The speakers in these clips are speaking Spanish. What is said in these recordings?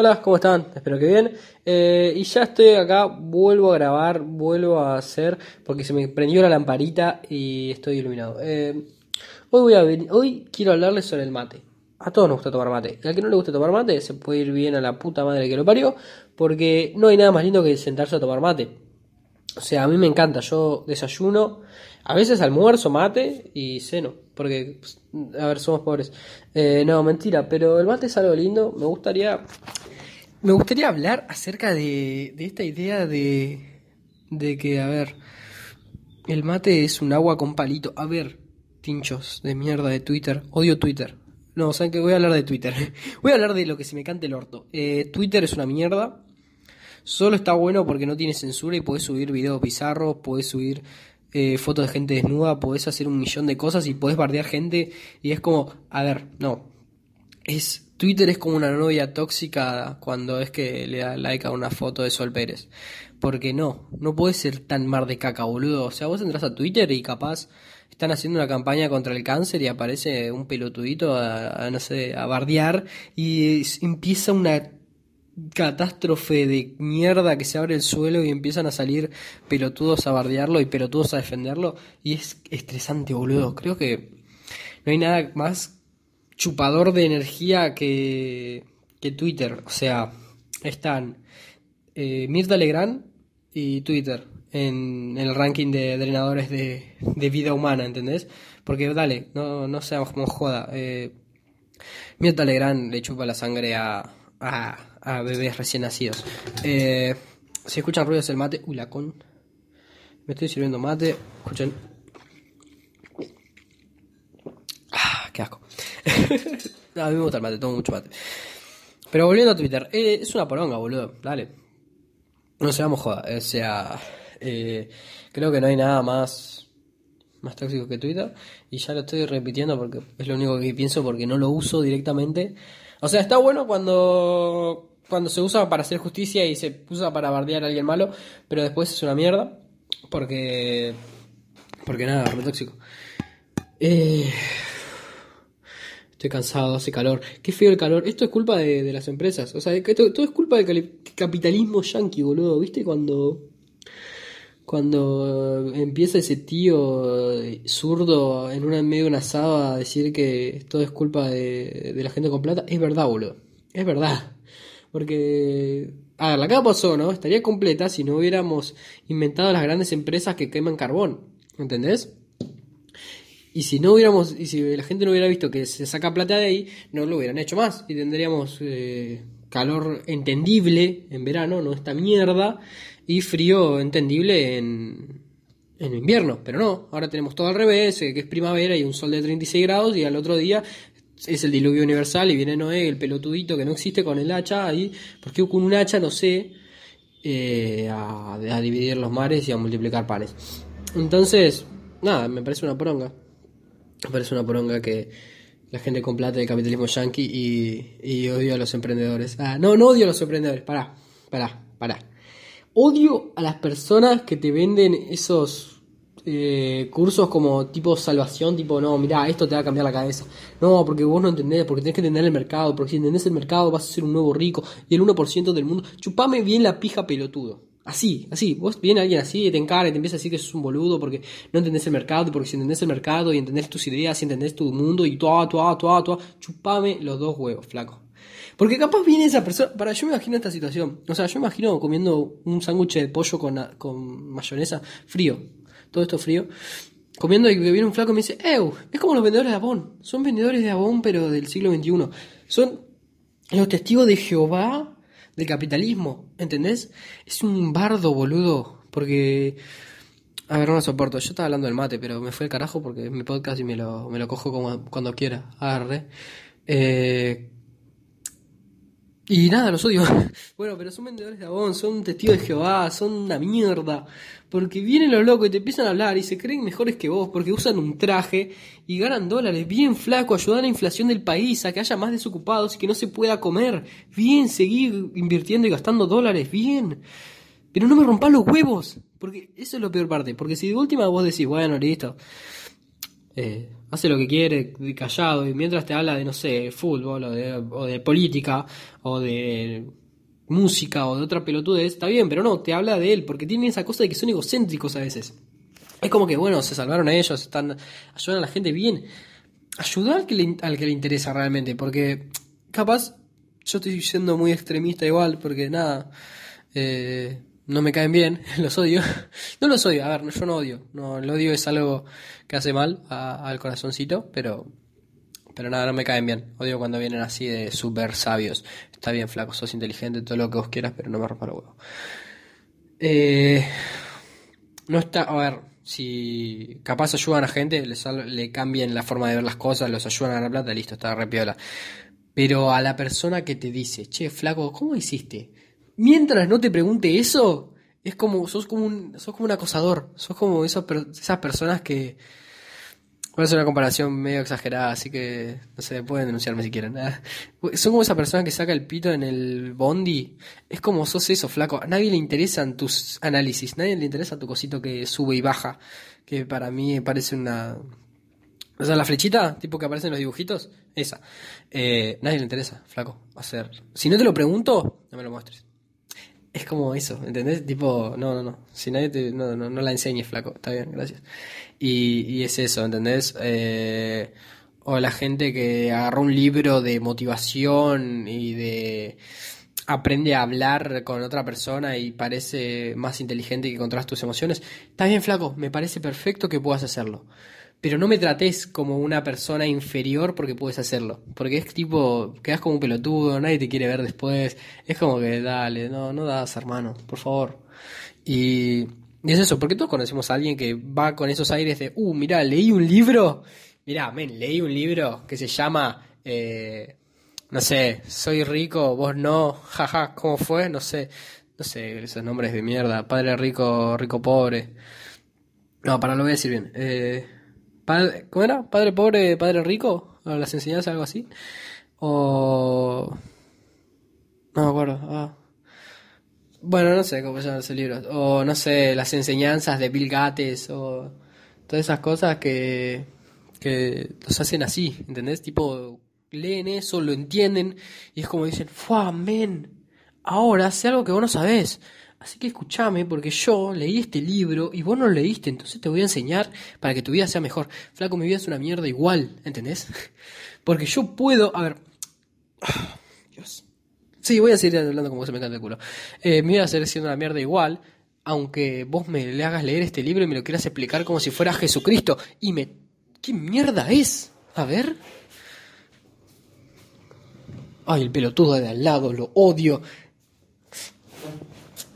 Hola, ¿cómo están? Espero que bien. Eh, y ya estoy acá, vuelvo a grabar, vuelvo a hacer, porque se me prendió la lamparita y estoy iluminado. Eh, hoy, voy a hoy quiero hablarles sobre el mate. A todos nos gusta tomar mate. Al que no le gusta tomar mate se puede ir bien a la puta madre que lo parió, porque no hay nada más lindo que sentarse a tomar mate. O sea, a mí me encanta, yo desayuno, a veces almuerzo mate y ceno, porque, pues, a ver, somos pobres. Eh, no, mentira, pero el mate es algo lindo, me gustaría, me gustaría hablar acerca de, de esta idea de, de que, a ver, el mate es un agua con palito. A ver, tinchos de mierda de Twitter, odio Twitter. No, saben que voy a hablar de Twitter. voy a hablar de lo que se me cante el orto. Eh, Twitter es una mierda. Solo está bueno porque no tiene censura y puedes subir videos bizarros, puedes subir eh, fotos de gente desnuda, puedes hacer un millón de cosas y puedes bardear gente. Y es como, a ver, no. Es, Twitter es como una novia tóxica cuando es que le da like a una foto de Sol Pérez. Porque no, no puede ser tan mar de caca, boludo. O sea, vos entras a Twitter y capaz están haciendo una campaña contra el cáncer y aparece un pelotudito a, no sé, a bardear y empieza una catástrofe de mierda que se abre el suelo y empiezan a salir pelotudos a bardearlo y pelotudos a defenderlo. Y es estresante, boludo. Creo que no hay nada más chupador de energía que, que Twitter. O sea, están eh, Mirta Legrand y Twitter en, el ranking de drenadores de, de, vida humana, ¿entendés? Porque dale, no, no seamos como joda. Eh, Mirta Legrand le chupa la sangre a a, bebés recién nacidos. Eh, si escuchan ruidos el mate, uy, la con. Me estoy sirviendo mate, escuchen. Ah, qué asco. a mí me gusta el mate, tomo mucho mate. Pero volviendo a Twitter, eh, es una poronga, boludo, dale. No seamos joda, o sea, eh, creo que no hay nada más más tóxico que Twitter y ya lo estoy repitiendo porque es lo único que pienso porque no lo uso directamente o sea, está bueno cuando, cuando se usa para hacer justicia y se usa para bardear a alguien malo, pero después es una mierda. Porque. Porque nada, re tóxico. Eh, estoy cansado, hace calor. Qué feo el calor. Esto es culpa de, las empresas. O sea, esto, todo es culpa del capitalismo yankee, boludo. ¿Viste? Cuando cuando empieza ese tío eh, zurdo en una medio de asado a decir que todo es culpa de, la gente con plata, es verdad, boludo. Es verdad. Porque, a ver, la capa pasó, ¿no? Estaría completa si no hubiéramos inventado las grandes empresas que queman carbón. ¿Entendés? Y si no hubiéramos, y si la gente no hubiera visto que se saca plata de ahí, no lo hubieran hecho más. Y tendríamos eh, calor entendible en verano, no esta mierda y frío entendible en, en invierno, pero no, ahora tenemos todo al revés, eh, que es primavera y un sol de 36 grados y al otro día es el diluvio universal y viene Noé, el pelotudito que no existe con el hacha ahí, porque con un hacha no sé eh, a, dividir los mares y a multiplicar panes. Entonces, nada, me parece una poronga. Me parece una poronga que la gente con plata del capitalismo yankee y, y odio a los emprendedores. Ah, no, no odio a los emprendedores, pará, pará, pará. Odio a las personas que te venden esos eh, cursos como tipo salvación, tipo, no, mira, esto te va a cambiar la cabeza. No, porque vos no entendés, porque tenés que entender el mercado, porque si entendés el mercado vas a ser un nuevo rico y el 1% del mundo. Chupame bien la pija pelotudo. Así, así. Vos viene alguien así y te encara y te empieza a decir que sos un boludo porque no entendés el mercado, porque si entendés el mercado y entendés tus ideas y entendés tu mundo y toa, toa, toa, toa, chupame los dos huevos, flaco. Porque capaz viene esa persona. Para, yo me imagino esta situación. O sea, yo me imagino comiendo un sándwich de pollo con, con mayonesa frío. Todo esto frío. Comiendo y viene un flaco y me dice, ¡Ew! Es como los vendedores de Avon. Son vendedores de Avon, pero del siglo XXI. Son los testigos de Jehová del capitalismo. ¿Entendés? Es un bardo, boludo. Porque. A ver, no lo soporto. Yo estaba hablando del mate, pero me fue el carajo porque es mi podcast y me lo, me lo cojo cuando quiera. Agarre. Eh, y nada, los odio. bueno, pero son vendedores de abón, son testigos de Jehová, son una mierda. Porque vienen los locos y te empiezan a hablar y se creen mejores que vos porque usan un traje y ganan dólares. Bien flaco, ayudan a la inflación del país, a que haya más desocupados y que no se pueda comer. Bien, seguir invirtiendo y gastando dólares, bien. Pero no me rompan los huevos. Porque eso es lo peor parte. Porque si de última vos decís, bueno, listo. Eh, hace lo que quiere, callado, y mientras te habla de, no sé, fútbol, o de, política, o de música, o de otra pelotudez, está bien, pero no, te habla de él, porque tiene esa cosa de que son egocéntricos a veces. Es como que, bueno, se salvaron a ellos, están, ayudan a la gente bien. Ayudar al que le, al que le interesa realmente, porque capaz yo estoy siendo muy extremista igual, porque nada, eh, no me caen bien, los odio. No los odio, a ver, yo no odio. No, el odio es algo que hace mal al corazoncito, pero pero nada, no me caen bien. Odio cuando vienen así de súper sabios. Está bien, flaco, sos inteligente, todo lo que vos quieras, pero no me rompa el huevo. Eh, no está, a ver, si capaz ayudan a gente, les, le cambien la forma de ver las cosas, los ayudan a ganar plata, listo, está repiola. Pero a la persona que te dice, che, flaco, ¿cómo hiciste? Mientras no te pregunte eso, es como, sos como un, sos como un acosador, sos como esas personas que, a hacer una comparación medio exagerada, así que no sé, pueden denunciarme si quieren. Son como esa persona que saca el pito en el bondi. Es como sos eso, flaco. A nadie le interesan tus análisis, nadie le interesa tu cosito que sube y baja. Que para mí parece una. O sea, la flechita, tipo que aparece en los dibujitos, esa. Eh, nadie le interesa, flaco, hacer. Si no te lo pregunto, no me lo muestres. Es como eso, ¿entendés? Tipo, no, no, no. Si nadie. No, no, no la enseñes, flaco. Está bien, gracias. Y, y es eso, ¿entendés? Eh, o la gente que agarró un libro de motivación y de aprende a hablar con otra persona y parece más inteligente que controlas tus emociones. Está bien, flaco, me parece perfecto que puedas hacerlo. Pero no me trates como una persona inferior porque puedes hacerlo. Porque es tipo, quedas como un pelotudo, nadie te quiere ver después. Es como que, dale, no, no das, hermano, por favor. Y y es eso, porque todos conocemos a alguien que va con esos aires de, uh, mira, leí un libro, mira, men, leí un libro que se llama, eh, no sé, soy rico, vos no, jaja, ¿cómo fue? No sé, no sé, esos nombres de mierda, padre rico, rico pobre. No, para lo voy a decir bien. Eh, padre, ¿Cómo era? ¿Padre pobre, padre rico? ¿O las enseñanzas, algo así? O... No me acuerdo. Ah. Bueno, no sé cómo se llama ese libro. O no sé, las enseñanzas de Bill Gates o todas esas cosas que, que los hacen así, ¿entendés? Tipo, leen eso, lo entienden y es como dicen, ¡Fua, men! Ahora sé algo que vos no sabés. Así que escúchame, porque yo leí este libro y vos no lo leíste, entonces te voy a enseñar para que tu vida sea mejor. Flaco, mi vida es una mierda igual, ¿entendés? Porque yo puedo. A ver. Dios. Sí, voy a seguir hablando como se me canta el culo. Eh, me voy a seguir siendo una mierda igual, aunque vos me le hagas leer este libro y me lo quieras explicar como si fuera Jesucristo. Y me... ¿Qué mierda es? A ver. Ay, el pelotudo de al lado, lo odio.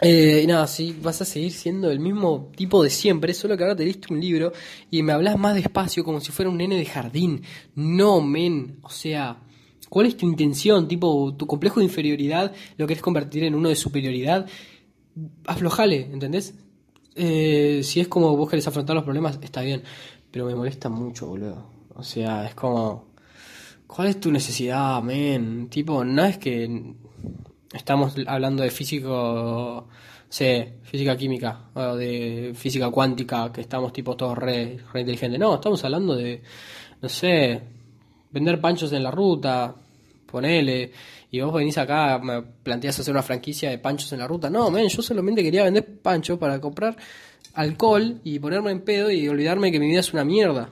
Eh, nada, sí, vas a seguir siendo el mismo tipo de siempre, solo que ahora te diste un libro y me hablas más despacio como si fuera un nene de jardín. No, men, o sea, ¿Cuál es tu intención? Tipo, tu complejo de inferioridad lo querés convertir en uno de superioridad. Aflojale, ¿entendés? Eh, si es como vos querés afrontar los problemas, está bien. Pero me molesta mucho, boludo. O sea, es como. ¿Cuál es tu necesidad, men? Tipo, no es que estamos hablando de físico. sé, física química o de física cuántica, que estamos tipo todos re, re inteligentes. No, estamos hablando de, no sé, vender panchos en la ruta, ponele, y vos venís acá, me planteas hacer una franquicia de panchos en la ruta. No, men, yo solamente quería vender pancho para comprar alcohol y ponerme en pedo y olvidarme que mi vida es una mierda.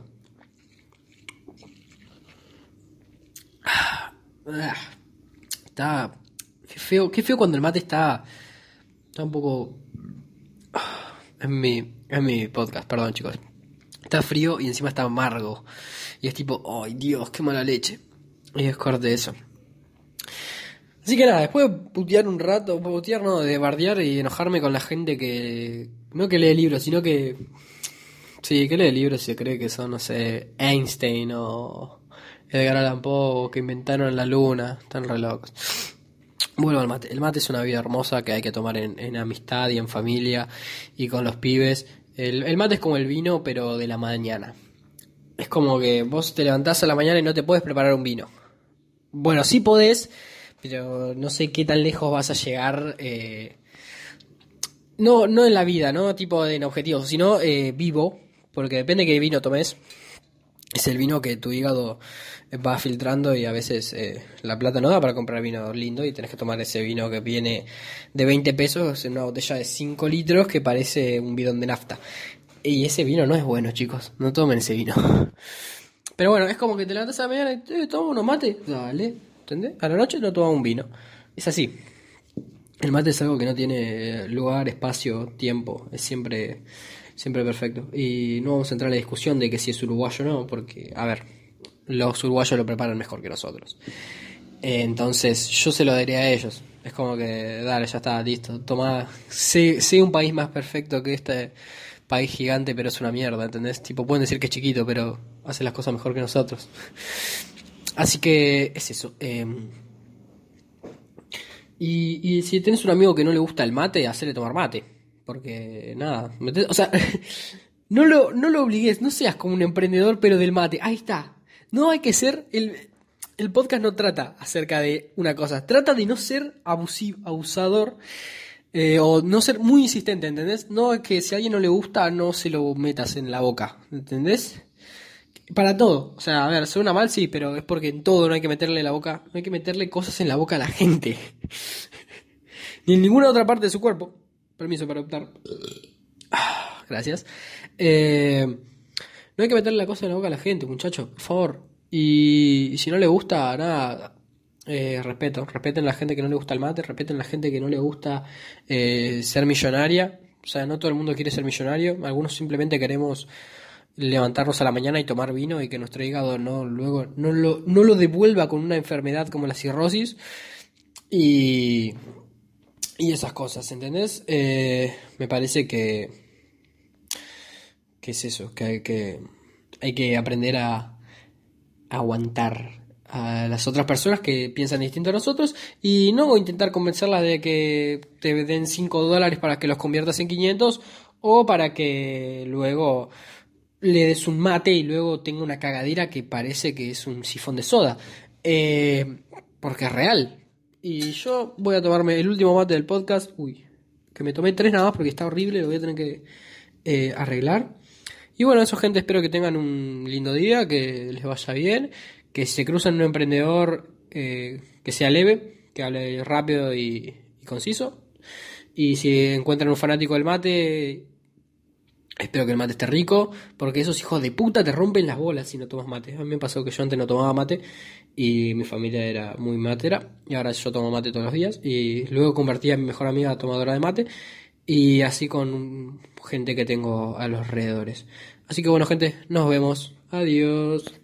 Está. Feo, qué feo cuando el mate está. Está un poco. En mi, en mi podcast, perdón chicos. Está frío y encima está amargo. Y es tipo, ay Dios, qué mala leche. Y es corte eso. Así que nada, después de putear un rato, putear no, de bardear y enojarme con la gente que. No que lee libros, sino que. Sí, que lee libros y se cree que son, no sé, Einstein o Edgar Allan Poe, que inventaron la luna, están re locos. Bueno, el mate. El mate es una vida hermosa que hay que tomar en, amistad y en familia y con los pibes. El, el, mate es como el vino, pero de la mañana. Es como que vos te levantás a la mañana y no te puedes preparar un vino. Bueno, sí podés, pero no sé qué tan lejos vas a llegar. Eh, no, no en la vida, ¿no? Tipo en objetivos, sino eh, vivo, porque depende de qué vino tomes. Es el vino que tu hígado va filtrando y a veces eh, la plata no da para comprar vino lindo y tenés que tomar ese vino que viene de 20 pesos en una botella de 5 litros que parece un bidón de nafta. Y ese vino no es bueno, chicos. No tomen ese vino. Pero bueno, es como que te levantas a la mañana y eh, tomas unos mate. Dale, ¿entendés? A la noche no tomas un vino. Es así. El mate es algo que no tiene lugar, espacio, tiempo. Es siempre Siempre perfecto. Y no vamos a entrar en la discusión de que si es uruguayo o no, porque, a ver, los uruguayos lo preparan mejor que nosotros. entonces, yo se lo daría a ellos. Es como que, dale, ya está, listo. Toma, sé, un país más perfecto que este país gigante, pero es una mierda, ¿entendés? Tipo, pueden decir que es chiquito, pero hace las cosas mejor que nosotros. Así que es eso. Em, y, y si tienes un amigo que no le gusta el mate, hacele tomar mate. Porque, nada, o sea, no lo, no lo obligues, no seas como un emprendedor, pero del mate. Ahí está. No hay que ser, el, el podcast no trata acerca de una cosa, trata de no ser abusivo, abusador. Eh, o no ser muy insistente, ¿entendés? No es que si a alguien no le gusta, no se lo metas en la boca, ¿entendés? Para todo, o sea, a ver, suena mal, sí, pero es porque en todo no hay que meterle la boca, no hay que meterle cosas en la boca a la gente, ni en ninguna otra parte de su cuerpo. Permiso para optar. Ah, gracias. Eh, no hay que meterle la cosa en la boca a la gente, muchachos, por favor. Y, si no le gusta, nada, eh, respeto. Respeten a la gente que no le gusta el mate, respeten a la gente que no le gusta eh, ser millonaria. O sea, no todo el mundo quiere ser millonario. Algunos simplemente queremos levantarnos a la mañana y tomar vino y que nuestro hígado no luego no lo, no lo devuelva con una enfermedad como la cirrosis. Y, y esas cosas, ¿entendés? Eh, me parece que, que es eso, que hay que, hay que aprender a, aguantar a las otras personas que piensan distinto a nosotros y no intentar convencerlas de que te den 5 dólares para que los conviertas en 500 o para que luego le des un mate y luego tenga una cagadera que parece que es un sifón de soda. Eh, porque es real, y yo voy a tomarme el último mate del podcast. Uy, que me tomé tres nada más porque está horrible, lo voy a tener que eh, arreglar. Y bueno, eso gente, espero que tengan un lindo día, que les vaya bien, que se crucen un emprendedor eh, que sea leve, que hable rápido y, y conciso. Y si encuentran un fanático del mate, Espero que el mate esté rico, porque esos hijos de puta te rompen las bolas si no tomas mate. A mí me pasó que yo antes no tomaba mate y mi familia era muy matera y ahora yo tomo mate todos los días y luego convertí a mi mejor amiga a tomadora de mate y así con gente que tengo a los alrededores. Así que bueno gente, nos vemos. Adiós.